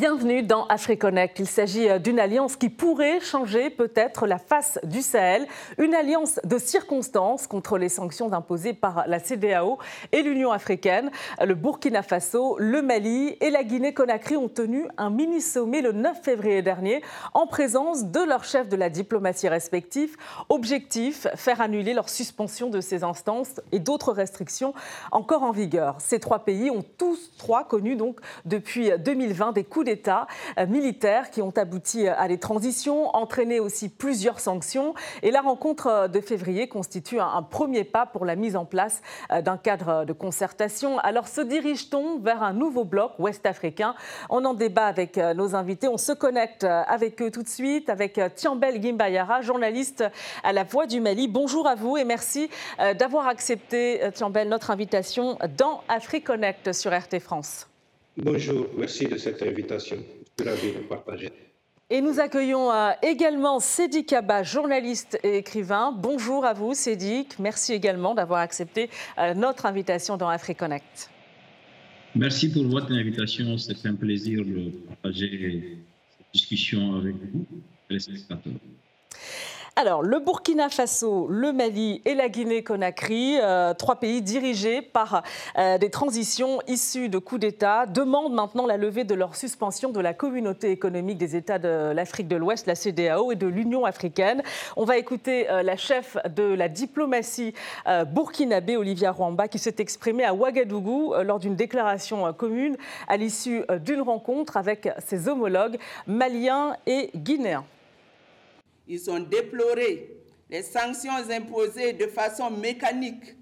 Bienvenue dans AfriConnect. Il s'agit euh, d'une alliance qui pourrait changer peut-être la face du Sahel. Une alliance de circonstances contre les sanctions imposées par la CDAO et l'Union africaine. Le Burkina Faso, le Mali et la Guinée-Conakry ont tenu un mini-sommet le 9 février dernier en présence de leurs chefs de la diplomatie respectifs. Objectif, faire annuler leur suspension de ces instances et d'autres restrictions encore en vigueur. Ces trois pays ont tous trois connu donc depuis 2020 des coups d'État euh, militaires qui ont abouti euh, à des transitions, entraîné aussi plusieurs sanctions. Et la rencontre euh, de février constitue un, premier pas pour la mise en place d'un cadre de concertation. Alors se dirige-t-on vers un nouveau bloc ouest-africain? On en débat avec nos invités. On se connecte avec eux tout de suite, avec Tiambel Gimbayara, journaliste à La Voix du Mali. Bonjour à vous et merci d'avoir accepté, Tiambel, notre invitation dans AfriConnect sur RT France. Bonjour, merci de cette invitation. Je suis ravi de partager. Et nous accueillons euh, également Sédic Kaba, journaliste et écrivain. Bonjour à vous, Sédic. Merci également d'avoir accepté euh, notre invitation dans AfriConnect. Merci pour votre invitation. C'est un plaisir de partager cette discussion avec vous, les spectateurs. Alors, le Burkina Faso, le Mali et la Guinée-Conakry, euh, trois pays dirigés par euh, des transitions issues de coups d'État, demandent maintenant la levée de leur suspension de la communauté économique des États de l'Afrique de l'Ouest, la CDAO, et de l'Union africaine. On va écouter euh, la chef de la diplomatie burkinabé, Olivia Rwamba, qui s'est exprimée à Ouagadougou lors d'une déclaration commune à l'issue d'une rencontre avec ses homologues maliens et guinéens. Ils ont déploré les sanctions imposées de façon mécanique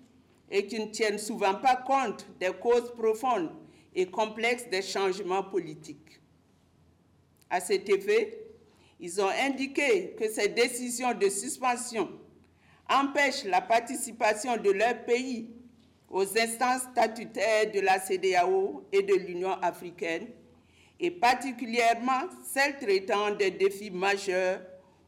et qui ne tiennent souvent pas compte des causes profondes et complexes des changements politiques. À cet effet, ils ont indiqué que ces décisions de suspension empêchent la participation de leur pays aux instances statutaires de la CDAO et de l'Union africaine, et particulièrement celles traitant des défis majeurs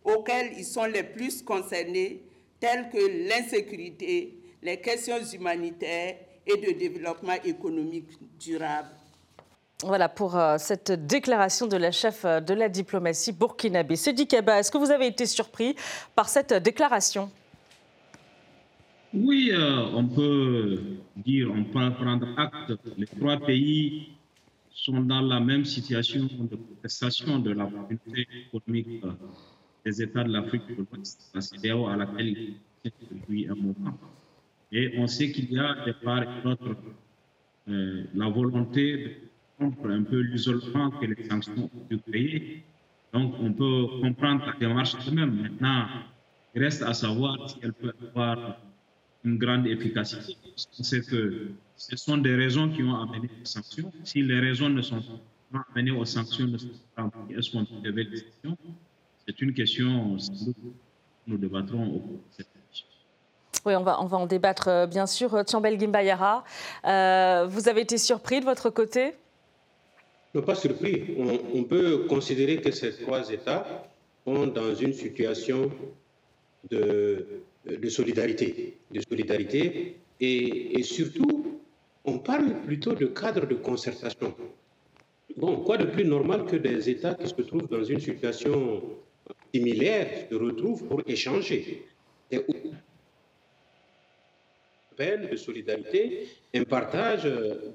auxquels ils sont les plus concernés, tels que l'insécurité, les questions humanitaires et de développement économique durable. Voilà pour euh, cette déclaration de la chef euh, de la diplomatie burkinabé. Sedi Kaba, est-ce que vous avez été surpris par cette déclaration? Oui, euh, on peut dire, on peut prendre acte. Les trois pays sont dans la même situation de protestation de la communauté économique des États de l'Afrique de l'Ouest, la CDAO à laquelle il est depuis un moment. Et on sait qu'il y a des parts et d'autres euh, la volonté de rompre un peu l'isolement que les sanctions ont créer. Donc on peut comprendre la démarche quand même. Maintenant, il reste à savoir si elle peut avoir une grande efficacité. On sait que ce sont des raisons qui ont amené aux sanctions. Si les raisons ne sont pas amenées aux sanctions, est-ce qu'on peut lever les sanctions? C'est une question que nous débattrons au cours de cette question. Oui, on va, on va en débattre, euh, bien sûr. Tiambel Gimbayara, euh, vous avez été surpris de votre côté? Non, pas surpris. On, peut considérer que ces trois États sont dans une situation de, de solidarité. De solidarité et, et, surtout, on parle plutôt de cadre de concertation. Bon, quoi de plus normal que des États qui se trouvent dans une situation similaires se retrouvent pour échanger. Et de solidarité, un partage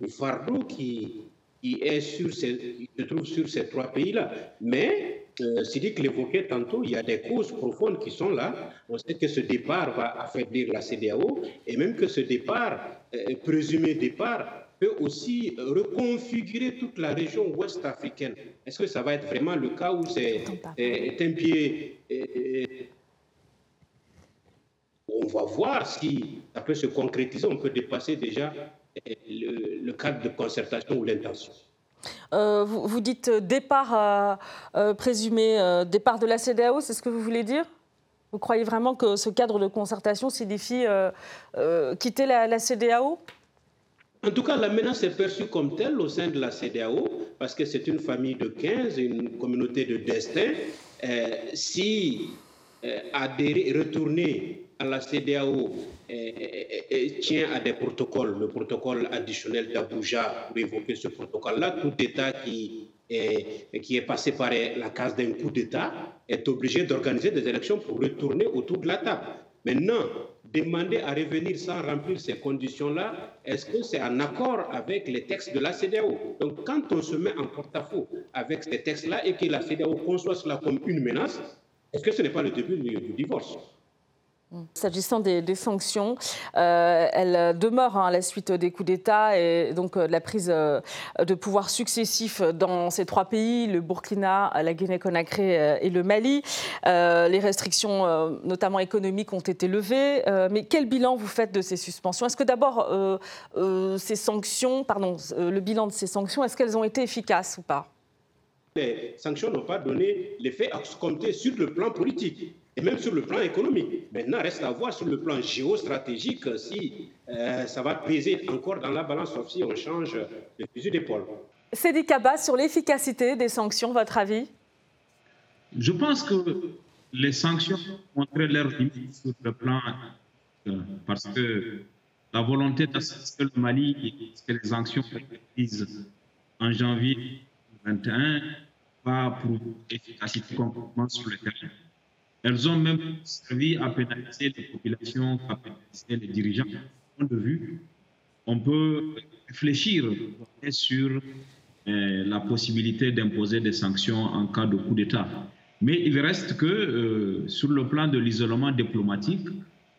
du fardeau qui, qui, est sur ces, se trouve sur ces trois pays-là. Mais, euh, que l'évoquait tantôt, il y a des causes profondes qui sont là. On sait que ce départ va affaiblir la CDAO et même que ce départ, euh, présumé départ, peut aussi reconfigurer toute la région ouest africaine. Est-ce que ça va être vraiment le cas où c'est un pied on va voir si ça peut se concrétiser, on peut dépasser déjà le, cadre de concertation ou l'intention. Euh, vous, dites départ euh, euh, présumé, départ de la CDAO, c'est ce que vous voulez dire? Vous croyez vraiment que ce cadre de concertation signifie quitter la, la CDAO en tout cas, la menace est perçue comme telle au sein de la CDAO, parce que c'est une famille de 15, une communauté de destin. Euh, si euh, adhérer, retourner à la CDAO euh, tient à des protocoles, le protocole additionnel d'Abuja, pour évoquer ce protocole-là, tout État qui et, qui est passé par la case d'un coup d'État est obligé d'organiser des élections pour retourner autour de la table. Maintenant, demander à revenir sans remplir ces conditions-là, est-ce que c'est en accord avec les textes de la CDAO Donc, quand on se met en porte-à-faux avec ces textes-là et que la CDAO conçoit cela comme une menace, est-ce que ce n'est pas le début du divorce? S'agissant des, sanctions, euh, elles demeurent hein, à la suite des coups d'État et donc euh, de la prise euh, de pouvoir successifs dans ces trois pays, le Burkina, la Guinée-Conakry et le Mali. les restrictions, notamment économiques, ont été levées. mais quel bilan vous faites de ces suspensions? Est-ce que d'abord, ces sanctions, pardon, le bilan de ces sanctions, est-ce qu'elles ont été efficaces ou pas? Les sanctions n'ont pas donné l'effet compter sur le plan politique et même sur le plan économique. Maintenant, reste à voir sur le plan géostratégique si euh, ça va peser encore dans la balance, sauf si on change de fusil d'épaule. Cédric Kaba, sur l'efficacité des sanctions, votre avis? Je pense que les sanctions montré leur limite sur le plan euh, parce que la volonté d'assister le Mali et que les sanctions prises en janvier 2021 pas pour efficacité complètement sur le terrain. Elles ont même servi à pénaliser les populations, à pénaliser les dirigeants. De de vue, on peut réfléchir sur euh, la possibilité d'imposer des sanctions en cas de coup d'État. Mais il reste que euh, sur le plan de l'isolement diplomatique,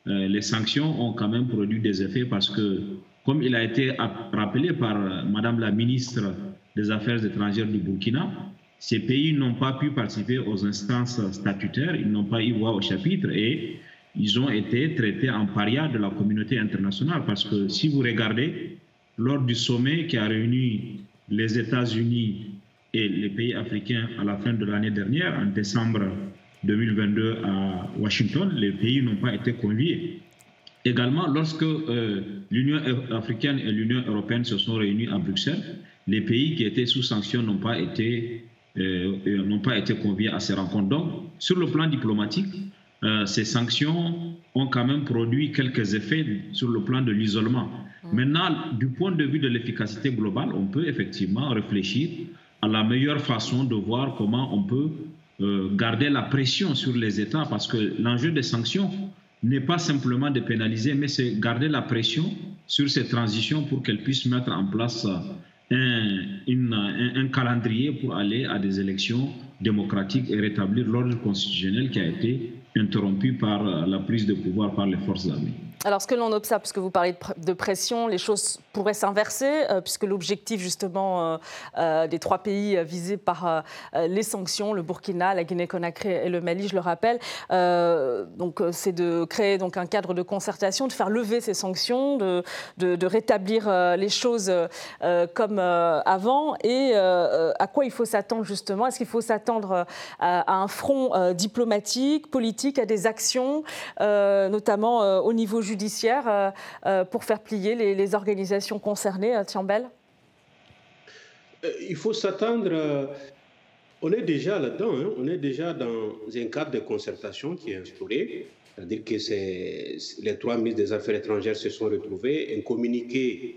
euh, les sanctions ont quand même produit des effets parce que, comme il a été rappelé par Madame la ministre des Affaires étrangères du Burkina, ces pays n'ont pas pu participer aux instances statutaires, ils n'ont pas eu voix au chapitre et ils ont été traités en paria de la communauté internationale. Parce que si vous regardez, lors du sommet qui a réuni les États-Unis et les pays africains à la fin de l'année dernière, en décembre 2022 à Washington, les pays n'ont pas été conviés. Également, lorsque euh, l'Union africaine et l'Union européenne se sont réunis à Bruxelles, les pays qui étaient sous sanctions n'ont pas été euh, n'ont pas été conviés à ces rencontres. Donc, sur le plan diplomatique, euh, ces sanctions ont quand même produit quelques effets sur le plan de l'isolement. Mm. Maintenant, du point de vue de l'efficacité globale, on peut effectivement réfléchir à la meilleure façon de voir comment on peut euh, garder la pression sur les États, parce que l'enjeu des sanctions n'est pas simplement de pénaliser, mais c'est garder la pression sur ces transitions pour qu'elles puissent mettre en place un, calendrier pour aller à des élections démocratiques et rétablir l'ordre constitutionnel qui a été interrompu par la prise de pouvoir par les forces armées. Alors, ce que l'on observe, puisque vous parlez de pression, les choses pourraient s'inverser, euh, puisque l'objectif justement euh, euh, des trois pays visés par les sanctions, le Burkina, la Guinée-Conakry et le Mali, je le rappelle, c'est de créer donc un cadre de concertation, de faire lever ces sanctions, de, rétablir les choses comme avant. Et à quoi il faut s'attendre justement? Est-ce qu'il faut s'attendre à, un front diplomatique, politique, à des actions, notamment au niveau euh, euh, pour faire plier les, organisations concernées, euh, Tiambel Il faut s'attendre. On est déjà là-dedans, hein. on est déjà dans un cadre de concertation qui est instauré. C'est-à-dire que les trois ministres des Affaires étrangères se sont retrouvés. Un communiqué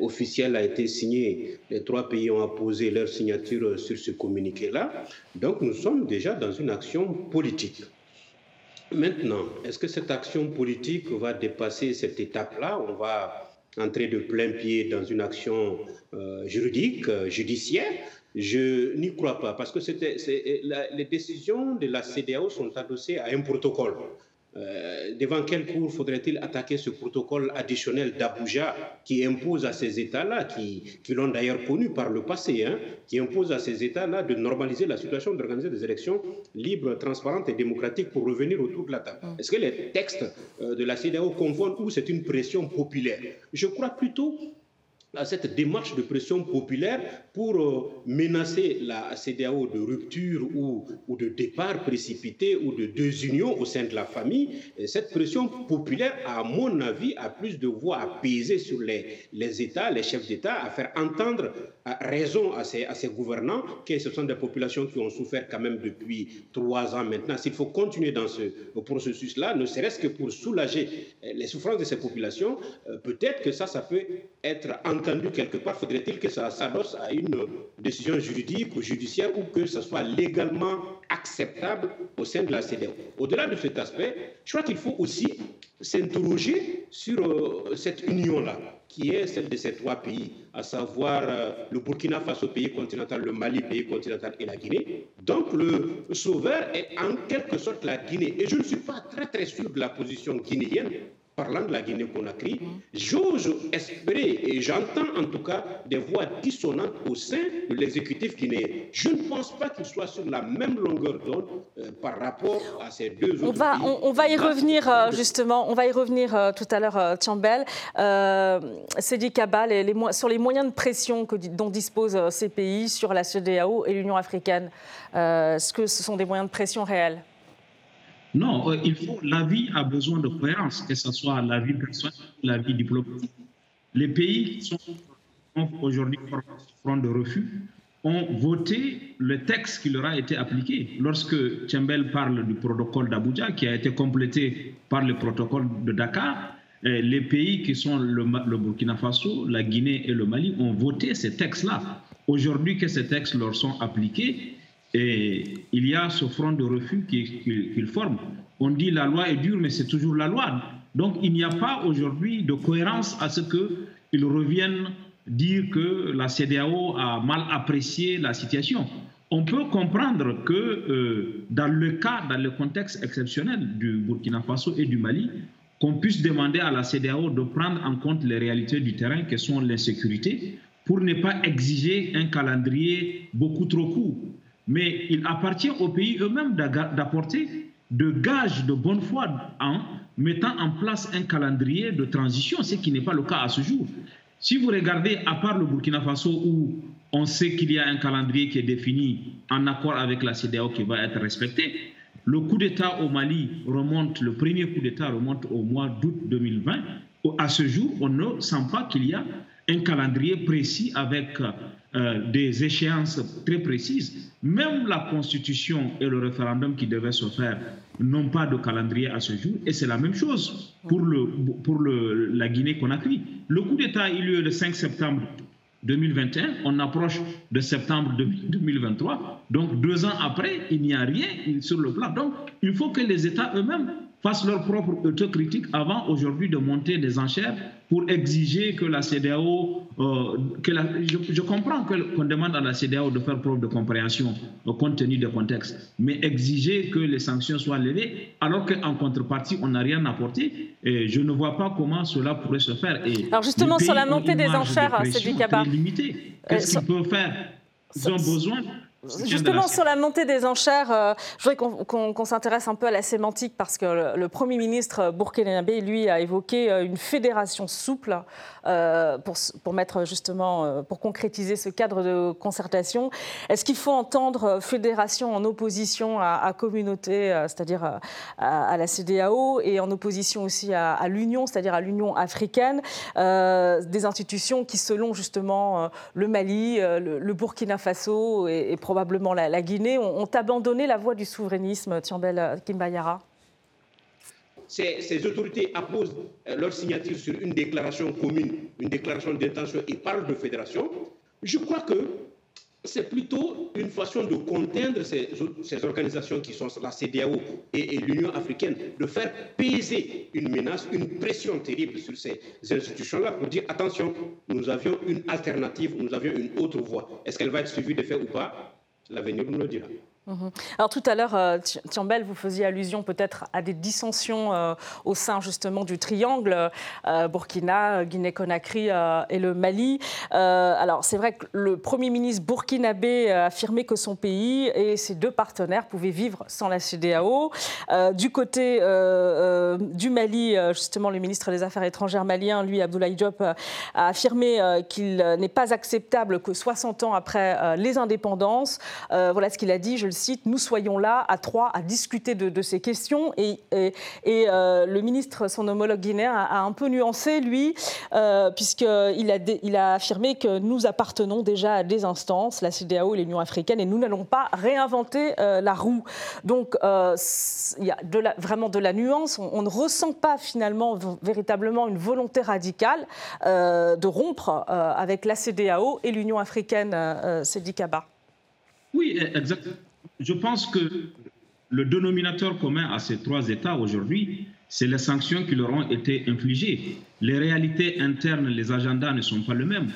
officiel a été signé. Les trois pays ont apposé leur signature sur ce communiqué-là. Donc nous sommes déjà dans une action politique. Maintenant, est-ce que cette action politique va dépasser cette étape-là? On va entrer de plein pied dans une action euh, juridique, euh, judiciaire? Je n'y crois pas, parce que les décisions de la CDAO sont adossées à un protocole. Euh, devant quelle cour faudrait-il attaquer ce protocole additionnel d'Abuja qui impose à ces États-là, qui, qui l'ont d'ailleurs connu par le passé, hein, qui impose à ces États-là de normaliser la situation, d'organiser des élections libres, transparentes et démocratiques pour revenir autour de la table? Mm. Est-ce que les textes euh, de la CDAO confondent ou c'est une pression populaire? Je crois plutôt à cette démarche de pression populaire pour euh, menacer la CDAO de rupture ou, ou, de départ précipité ou de désunion au sein de la famille. Et cette pression populaire, à mon avis, a plus de voix à peser sur les, les États, les chefs d'État, à faire entendre raison à ces, à ces gouvernants, que ce sont des populations qui ont souffert quand même depuis trois ans maintenant. S'il faut continuer dans ce processus-là, ne serait-ce que pour soulager les souffrances de ces populations, euh, peut-être que ça, ça peut être en entendu quelque part, faudrait-il que ça s'adosse à une décision juridique ou judiciaire ou que ce soit légalement acceptable au sein de la CDAO. Au-delà de cet aspect, je crois qu'il faut aussi s'interroger sur euh, cette union-là, qui est celle de ces trois pays, à savoir euh, le Burkina Faso, pays continental, le Mali, pays continental, et la Guinée. Donc le sauveur est en quelque sorte la Guinée. Et je ne suis pas très très sûr de la position guinéenne, parlant de la Guinée-Conakry, j'ose espérer, et j'entends en tout cas des voix dissonantes au sein de l'exécutif guinéen. Je ne pense pas qu'il soit sur la même longueur d'onde euh, par rapport à ces deux on autres va, pays. on, on va y revenir euh, justement, on va y revenir euh, tout à l'heure, Tiambel. Sedi Kaba, les- sur les moyens de pression que, dont disposent ces pays sur la CEDEAO et l'Union africaine. Est-ce que ce sont des moyens de pression réels? Non, euh, il faut, la vie a besoin de cohérence, que ce soit la vie personnelle la vie diplomatique. Les pays qui sont ont aujourd'hui front de refus ont voté le texte qui leur a été appliqué. Lorsque Tchembel parle du protocole d'Abuja, qui a été complété par le protocole de Dakar, euh, les pays qui sont le Burkina Faso, la Guinée et le Mali ont voté ces textes-là. Aujourd'hui que ces textes leur sont appliqués, et il y a ce front de refus qui- qui- qu'ils forment. On dit la loi est dure, mais c'est toujours la loi. Donc il n'y a pas aujourd'hui de cohérence à ce qu'ils reviennent dire que la CDAO a mal apprécié la situation. On peut comprendre que euh, dans le cas, dans le contexte exceptionnel du Burkina Faso et du Mali, qu'on puisse demander à la CDAO de prendre en compte les réalités du terrain que sont l'insécurité pour ne pas exiger un calendrier beaucoup trop court. Mais il appartient aux pays eux-mêmes d'apporter de gages de bonne foi en mettant en place un calendrier de transition, ce qui n'est pas le cas à ce jour. Si vous regardez, à part le Burkina Faso, où on sait qu'il y a un calendrier qui est défini en accord avec la CDAO qui va être respecté, le coup d'État au Mali remonte, le premier coup d'État remonte au mois d'août 2020. À ce jour, on ne sent pas qu'il y a un calendrier précis avec euh, des échéances très précises. Même la Constitution et le référendum qui devaient se faire n'ont pas de calendrier à ce jour. Et c'est la même chose pour, le, pour le, la Guinée-Conakry. Le coup d'État a eu lieu le 5 septembre 2021, on approche de septembre 2023. Donc deux ans après, il n'y a rien sur le plan. Donc il faut que les États eux-mêmes fassent leur propre autocritique avant aujourd'hui de monter des enchères pour exiger que la CDAO, euh, que la, je, je, comprends qu'on demande à la CDAO de faire preuve de compréhension euh, compte tenu du contexte, mais exiger que les sanctions soient levées alors qu'en contrepartie, on n'a rien apporté, et je ne vois pas comment cela pourrait se faire. Et Alors justement, sur la montée des enchères, c'est du. Qu'est-ce qu'ils peuvent faire? Ils ont besoin Justement, sur la montée des enchères, euh, je voudrais qu'on qu qu s'intéresse un peu à la sémantique parce que le, le Premier ministre burkinabé, lui, a évoqué euh, une fédération souple euh, pour, pour, mettre justement, pour concrétiser ce cadre de concertation. Est-ce qu'il faut entendre fédération en opposition à, à communauté, c'est-à-dire à, à, la CDAO, et en opposition aussi à, l'Union, c'est-à-dire à l'Union africaine, euh, des institutions qui, selon justement le Mali, le, le, Burkina Faso et, et probablement la, Guinée, ont, abandonné la voie du souverainisme, Tiambel Kimbayara. Ces, autorités apposent leur signature sur une déclaration commune, une déclaration d'intention et parlent de fédération, je crois que c'est plutôt une façon de contraindre ces, ces, organisations qui sont la CDAO et, et l'Union africaine, de faire peser une menace, une pression terrible sur ces institutions-là pour dire attention, nous avions une alternative, nous avions une autre voie. Est-ce qu'elle va être suivie de fait ou pas? L'avenir nous le dira. Mmh. Alors tout à l'heure, euh, Tiambel, vous faisiez allusion peut-être à des dissensions euh, au sein justement du triangle euh, Burkina, Guinée-Conakry et le Mali. Alors c'est vrai que le Premier ministre burkinabé a affirmé que son pays et ses deux partenaires pouvaient vivre sans la CDAO. Du côté du Mali, justement, le ministre des Affaires étrangères malien, lui, Abdoulaye Diop, a affirmé qu'il n'est pas acceptable que 60 ans après les indépendances, voilà ce qu'il a dit, le nous soyons là à trois à discuter de, ces questions. Et, et, le ministre, son homologue guinéen, a, un peu nuancé, lui, puisqu'il a, il a affirmé que nous appartenons déjà à des instances, la CDAO et l'Union africaine, et nous n'allons pas réinventer la roue. Donc, il y a vraiment de la nuance. On, ne ressent pas finalement véritablement une volonté radicale de rompre avec la CDAO et l'Union africaine, euh, Kaba. Oui, exactement. Je pense que le dénominateur commun à ces trois États aujourd'hui, c'est les sanctions qui leur ont été infligées. Les réalités internes, les agendas ne sont pas les mêmes.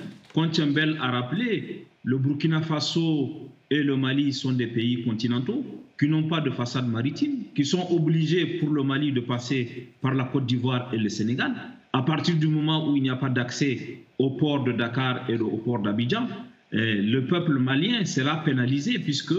Tchembel a rappelé, le Burkina Faso et le Mali sont des pays continentaux qui n'ont pas de façade maritime, qui sont obligés pour le Mali de passer par la Côte d'Ivoire et le Sénégal. À partir du moment où il n'y a pas d'accès au port de Dakar et au port d'Abidjan, eh, le peuple malien sera pénalisé puisque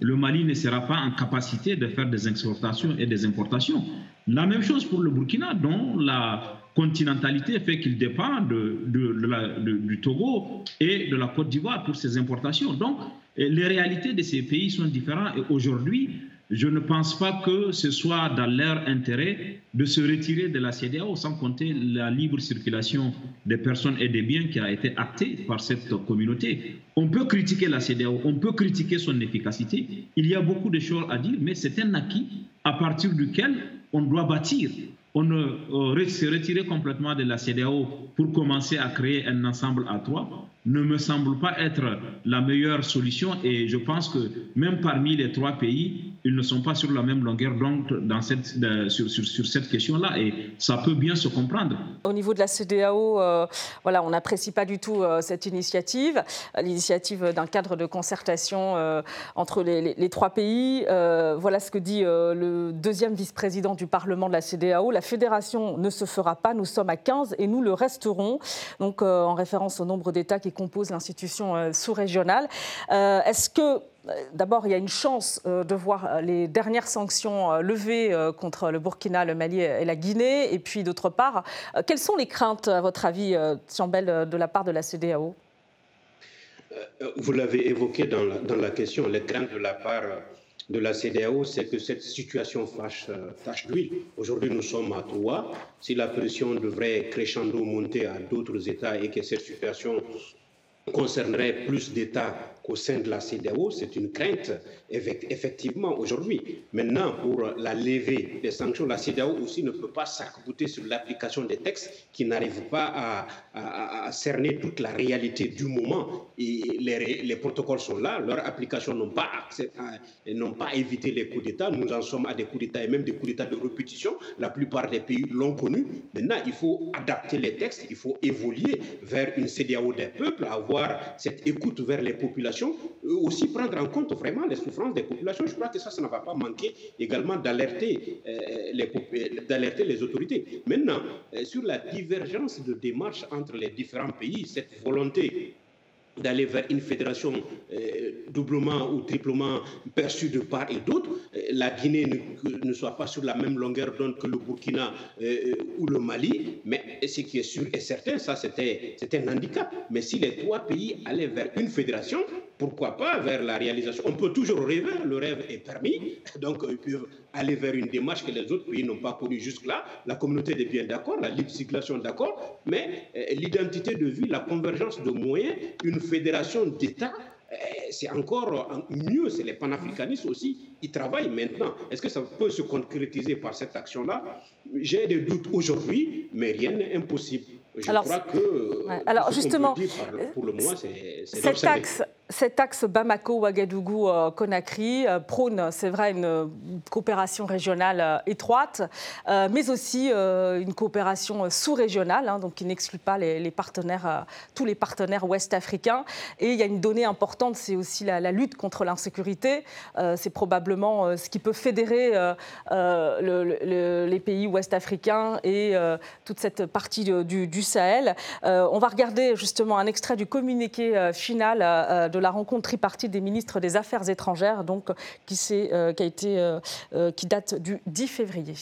le Mali ne sera pas en capacité de faire des exportations et des importations. La même chose pour le Burkina, dont la continentalité fait qu'il dépend du Togo et de la Côte d'Ivoire pour ses importations. Donc, les réalités de ces pays sont différentes et aujourd'hui, je ne pense pas que ce soit dans leur intérêt de se retirer de la CDAO, sans compter la libre circulation des personnes et des biens qui a été actée par cette communauté. On peut critiquer la CDAO, on peut critiquer son efficacité. Il y a beaucoup de choses à dire, mais c'est un acquis à partir duquel on doit bâtir. On ne euh, se retirer complètement de la CDAO pour commencer à créer un ensemble à trois ne me semble pas être la meilleure solution et je pense que même parmi les trois pays, ils ne sont pas sur la même longueur d'onde dans cette, sur, sur, cette question-là et ça peut bien se comprendre. Au niveau de la CDAO, euh, voilà, on n'apprécie pas du tout euh, cette initiative, l'initiative d'un cadre de concertation euh, entre les, les, trois pays. voilà ce que dit le deuxième vice-président du Parlement de la CDAO. La fédération ne se fera pas, nous sommes à 15 et nous le resterons. Donc en référence au nombre d'États qui compose l'institution sous-régionale. Est-ce que D'abord, il y a une chance de voir les dernières sanctions levées contre le Burkina, le Mali et la Guinée. Et puis, d'autre part, quelles sont les craintes, à votre avis, Tiambel, de la part de la CDAO Vous l'avez évoqué dans la, question, les craintes de la part de la CDAO, c'est que cette situation fâche, tâche d'huile. Aujourd'hui, nous sommes à trois. Si la pression devrait crescendo monter à d'autres États et que cette situation concernerait plus d'États qu'au sein de la CDAO, c'est une crainte effectivement aujourd'hui. Maintenant, pour la levée des sanctions, la CDAO aussi ne peut pas s'accouter sur l'application des textes qui n'arrivent pas à, cerner toute la réalité du moment. Et les, les protocoles sont là, leur application n'ont pas, pas évité les coups d'État. Nous en sommes à des coups d'État et même des coups d'État de répétition. La plupart des pays l'ont connu. Maintenant, il faut adapter les textes, il faut évoluer vers une CDAO des peuples, avoir cette écoute vers les populations, aussi prendre en compte vraiment les souffrances des populations. Je crois que ça, ça ne va pas manquer également d'alerter euh, les, d'alerter les autorités. Maintenant, euh, sur la divergence de démarches entre les différents pays, cette volonté d'aller vers une fédération euh, doublement ou triplement perçue de part et d'autre. Euh, la Guinée ne, soit pas sur la même longueur d'onde que le Burkina euh, ou le Mali, mais ce qui est sûr et certain, ça c'était un handicap. Mais si les trois pays allaient vers une fédération, pourquoi pas vers la réalisation On peut toujours rêver, le rêve est permis, donc ils peuvent aller vers une démarche que les autres pays n'ont pas connue jusque-là. La communauté est bien d'accord, la libre circulation d'accord, mais l'identité de vie, la convergence de moyens, une fédération d'États, eh, c'est encore mieux, c'est les panafricanistes aussi, ils travaillent maintenant. Est-ce que ça peut se concrétiser par cette action-là? J'ai des doutes aujourd'hui, mais rien n'est impossible. Je crois que. alors justement, pour le moment, c'est. Cet axe, cet axe Bamako-Ouagadougou-Conakry euh, prône, c'est vrai, une coopération régionale euh, étroite, euh, mais aussi une coopération sous-régionale, hein, donc qui n'exclut pas les, partenaires, tous les partenaires ouest-africains. Et il y a une donnée importante, c'est aussi la, lutte contre l'insécurité. c'est probablement ce qui peut fédérer les pays ouest-africains et toute cette partie du, du Sahel. on va regarder justement un extrait du communiqué final de de la rencontre tripartite des ministres des Affaires étrangères, donc, qui, euh, euh, euh, qui date du 10 février.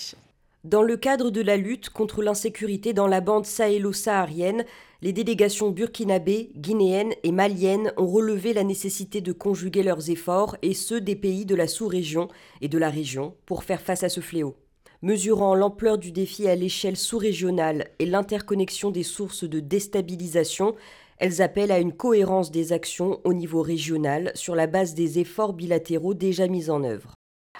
Dans le cadre de la lutte contre l'insécurité dans la bande sahélo-saharienne, les délégations burkinabées, guinéennes et maliennes ont relevé la nécessité de conjuguer leurs efforts et ceux des pays de la sous-région et de la région pour faire face à ce fléau. Mesurant l'ampleur du défi à l'échelle sous-régionale et l'interconnexion des sources de déstabilisation, elles appellent à une cohérence des actions au niveau régional sur la base des efforts bilatéraux déjà mis en œuvre.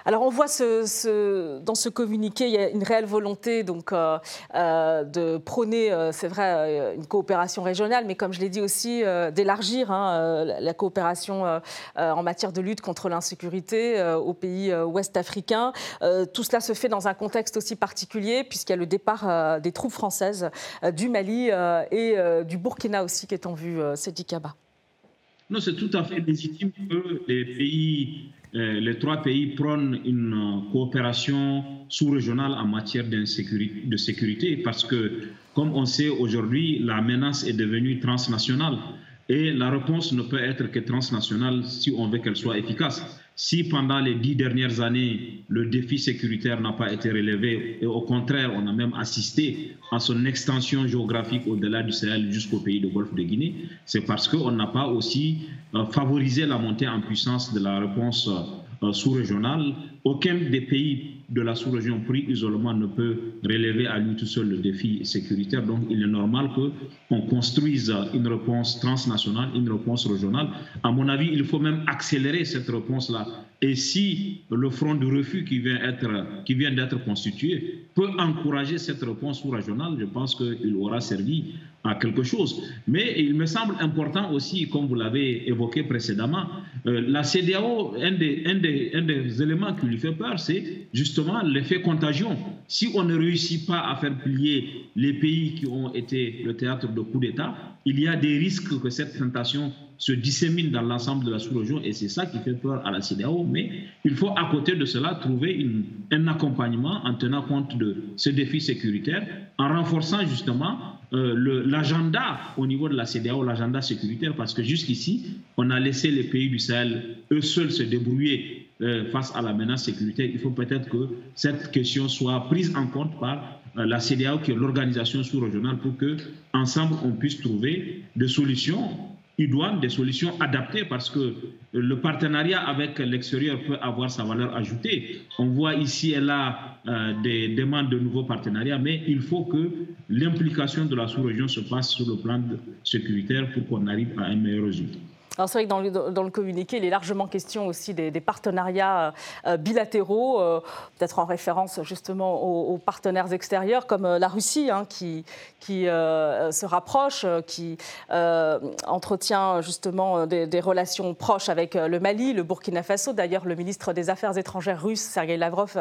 Alors on voit ce, dans ce communiqué, il y a une réelle volonté donc, euh, euh, de prôner, euh, c'est vrai, une coopération régionale, mais comme je l'ai dit aussi, d'élargir hein, la coopération en matière de lutte contre l'insécurité aux pays ouest africains. tout cela se fait dans un contexte aussi particulier, puisqu'il y a le départ des troupes françaises du Mali et du Burkina aussi qui est en vue, c'est Dikaba. Non, c'est tout à fait légitime que les pays euh, les trois pays prônent une euh, coopération sous-régionale en matière de sécurité parce que, comme on sait aujourd'hui, la menace est devenue transnationale et la réponse ne peut être que transnationale si on veut qu'elle soit efficace. Si pendant les dix dernières années, le défi sécuritaire n'a pas été relevé, et au contraire, on a même assisté à son extension géographique au-delà du Sahel jusqu'au pays du Golfe de Guinée, c'est parce qu'on n'a pas aussi euh, favorisé la montée en puissance de la réponse euh, sous-régionale. Aucun des pays de la sous-région pris isolement ne peut relever à lui tout seul le défi sécuritaire. Donc il est normal qu'on construise une réponse transnationale, une réponse régionale. À mon avis, il faut même accélérer cette réponse-là. Et si le front de refus qui vient, d'être constitué peut encourager cette réponse sous-régionale, je pense qu'il aura servi à quelque chose. Mais il me semble important aussi, comme vous l'avez évoqué précédemment, euh, la CDAO, un des, un, des, un des éléments qui lui fait peur, c'est justement l'effet contagion. Si on ne réussit pas à faire plier les pays qui ont été le théâtre de coups d'État, il y a des risques que cette tentation se dissémine dans l'ensemble de la sous-région et c'est ça qui fait peur à la CDAO. Mais il faut à côté de cela trouver un accompagnement en tenant compte de ce défi sécuritaire, en renforçant justement euh, l'agenda au niveau de la CDAO, l'agenda sécuritaire, parce que jusqu'ici, on a laissé les pays du Sahel eux seuls se débrouiller euh, face à la menace sécuritaire. Il faut peut-être que cette question soit prise en compte par euh, la CDAO, qui est l'organisation sous-régionale, pour que ensemble on puisse trouver des solutions idoines, des solutions adaptées, parce que le partenariat avec l'extérieur peut avoir sa valeur ajoutée. On voit ici et là euh, des demandes de nouveaux partenariats, mais il faut que l'implication de la sous-région se passe sur le plan sécuritaire pour qu'on arrive à un meilleur résultat. Alors c'est vrai que dans le, communiqué, il est largement question aussi des, partenariats euh, bilatéraux, euh, peut-être en référence justement aux, partenaires extérieurs comme euh, la Russie, hein, qui, se rapproche, qui entretient justement des, des, relations proches avec le Mali, le Burkina Faso. D'ailleurs, le ministre des Affaires étrangères russe, Sergei Lavrov,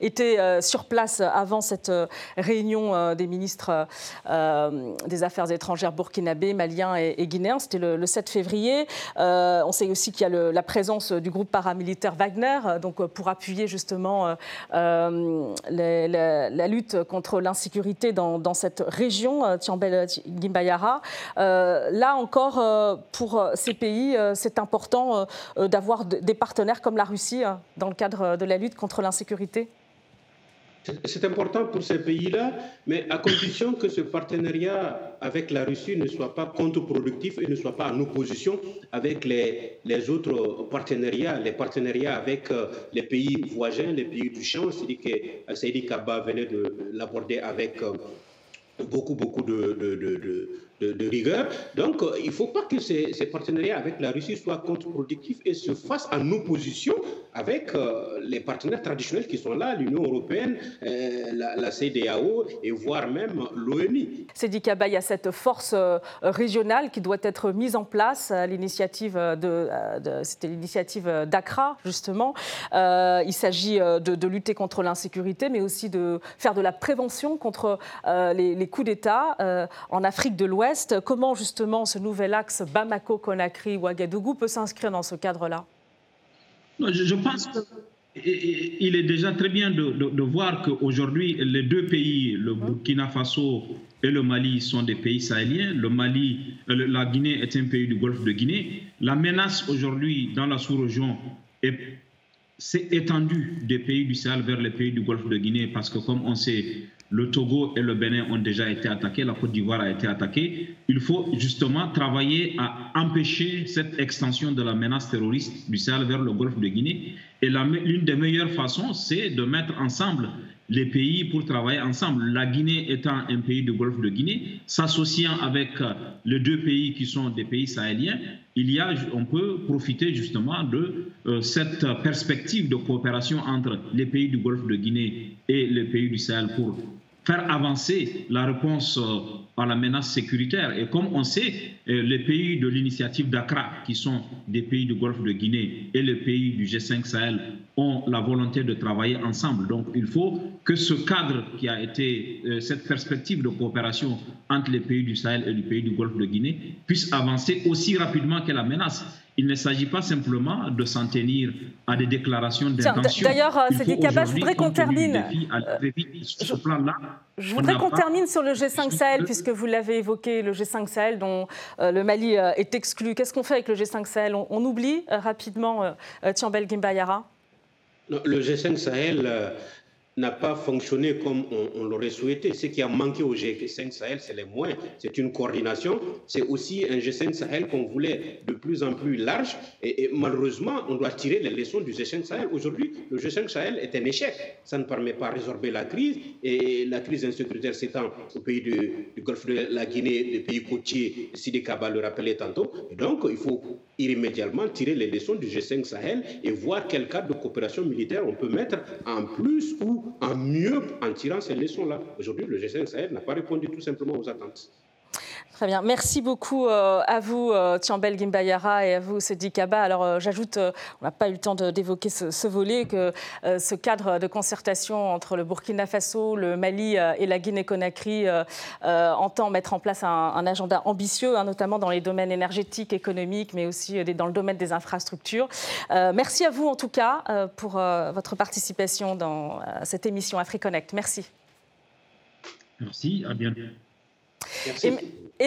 était sur place avant cette réunion des ministres des Affaires étrangères burkinabés, maliens et, et guinéens. C'était le, le 7 février. Euh, on sait aussi qu'il y a la présence du groupe paramilitaire Wagner, euh, donc euh, pour appuyer justement la, lutte contre l'insécurité dans, cette région, Tiambel Gimbayara. là encore, pour ces pays, c'est important d'avoir des partenaires comme la Russie dans le cadre de la lutte contre l'insécurité. C'est important pour ces pays-là, mais à condition que ce partenariat avec la Russie ne soit pas contre-productif et ne soit pas en opposition avec les, les autres partenariats, les partenariats avec euh, les pays voisins, les pays du champ. Saïdi Kaba venait de l'aborder avec euh, beaucoup, beaucoup de, rigueur. Donc, euh, il ne faut pas que ces, partenariats avec la Russie soient contre-productifs et se fassent en opposition avec euh, les partenaires traditionnels qui sont là, l'Union européenne, euh, la, CDAO et voire même l'ONU. C'est dit qu'il y a cette force régionale qui doit être mise en place, l'initiative de, c'était l'initiative d'Accra justement. il s'agit de, lutter contre l'insécurité, mais aussi de faire de la prévention contre les, les coups d'État en Afrique de l'Ouest Comment justement ce nouvel axe Bamako-Conakry-Ouagadougou peut s'inscrire dans ce cadre-là? Je, pense qu'il est déjà très bien de, voir qu'aujourd'hui, les deux pays, le mmh. Burkina Faso et le Mali, sont des pays sahéliens. Le Mali, euh, la Guinée est un pays du Golfe de Guinée. La menace aujourd'hui dans la sous-région est s'est étendue des pays du Sahel vers les pays du Golfe de Guinée parce que, comme on sait, le Togo et le Bénin ont déjà été attaqués, la Côte d'Ivoire a été attaquée. Il faut justement travailler à empêcher cette extension de la menace terroriste du Sahel vers le Golfe de Guinée. Et l'une des meilleures façons, c'est de mettre ensemble les pays pour travailler ensemble. La Guinée étant un pays du Golfe de Guinée, s'associant avec les deux pays qui sont des pays sahéliens, il y a, on peut profiter justement de euh, cette perspective de coopération entre les pays du Golfe de Guinée et les pays du Sahel pour faire avancer la réponse euh, à la menace sécuritaire. Et comme on sait, euh, les pays de l'initiative d'Accra, qui sont des pays du Golfe de Guinée, et les pays du G5 Sahel ont la volonté de travailler ensemble. Donc il faut que ce cadre qui a été, euh, cette perspective de coopération entre les pays du Sahel et les pays du Golfe de Guinée puisse avancer aussi rapidement que la menace il ne s'agit pas simplement de s'en tenir à des déclarations d'intention. D'ailleurs, c'est Kaba, je voudrais qu'on termine. je, voudrais qu'on termine sur le G5 Sahel, puisque vous l'avez évoqué, le G5 Sahel dont euh, le Mali euh, est exclu. Qu'est-ce qu'on fait avec le G5 Sahel? On, oublie euh, rapidement Tiambel Gimbayara Le G5 Sahel n'a pas fonctionné comme on, l'aurait souhaité. Ce qui a manqué au G5 Sahel, c'est les moins. C'est une coordination. C'est aussi un G5 Sahel qu'on voulait de plus en plus large. Et, malheureusement, on doit tirer les leçons du G5 Sahel. Aujourd'hui, le G5 Sahel est un échec. Ça ne permet pas de résorber la crise. Et la crise insécuritaire s'étend au pays du, Golfe de la Guinée, des pays côtiers, Sidi Kaba le rappelait tantôt. Donc, il faut immédiatement tirer les leçons du G5 Sahel et voir quel cadre de coopération militaire on peut mettre en plus ou en mieux en tirant ces leçons-là. Aujourd'hui, le G5 Sahel n'a pas répondu tout simplement aux attentes. Très bien. Merci beaucoup euh, à vous, euh, Tiambel Gimbayara, et à vous, Sedi Kaba. Alors, euh, j'ajoute, on n'a pas eu le temps d'évoquer ce, volet, que ce cadre de concertation entre le Burkina Faso, le Mali et la Guinée-Conakry entend mettre en place un, agenda ambitieux, hein, notamment dans les domaines énergétiques, économiques, mais aussi dans le domaine des infrastructures. merci à vous, en tout cas, pour votre participation dans cette émission AfriConnect. Merci. Merci, à bientôt. Et,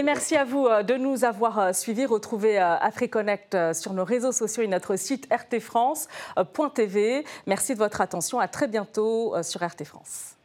merci à vous euh, de nous avoir euh, suivis. Retrouvez euh, AfriConnect sur nos réseaux sociaux et notre site rtfrance.tv. Merci de votre attention. À très bientôt sur RT France.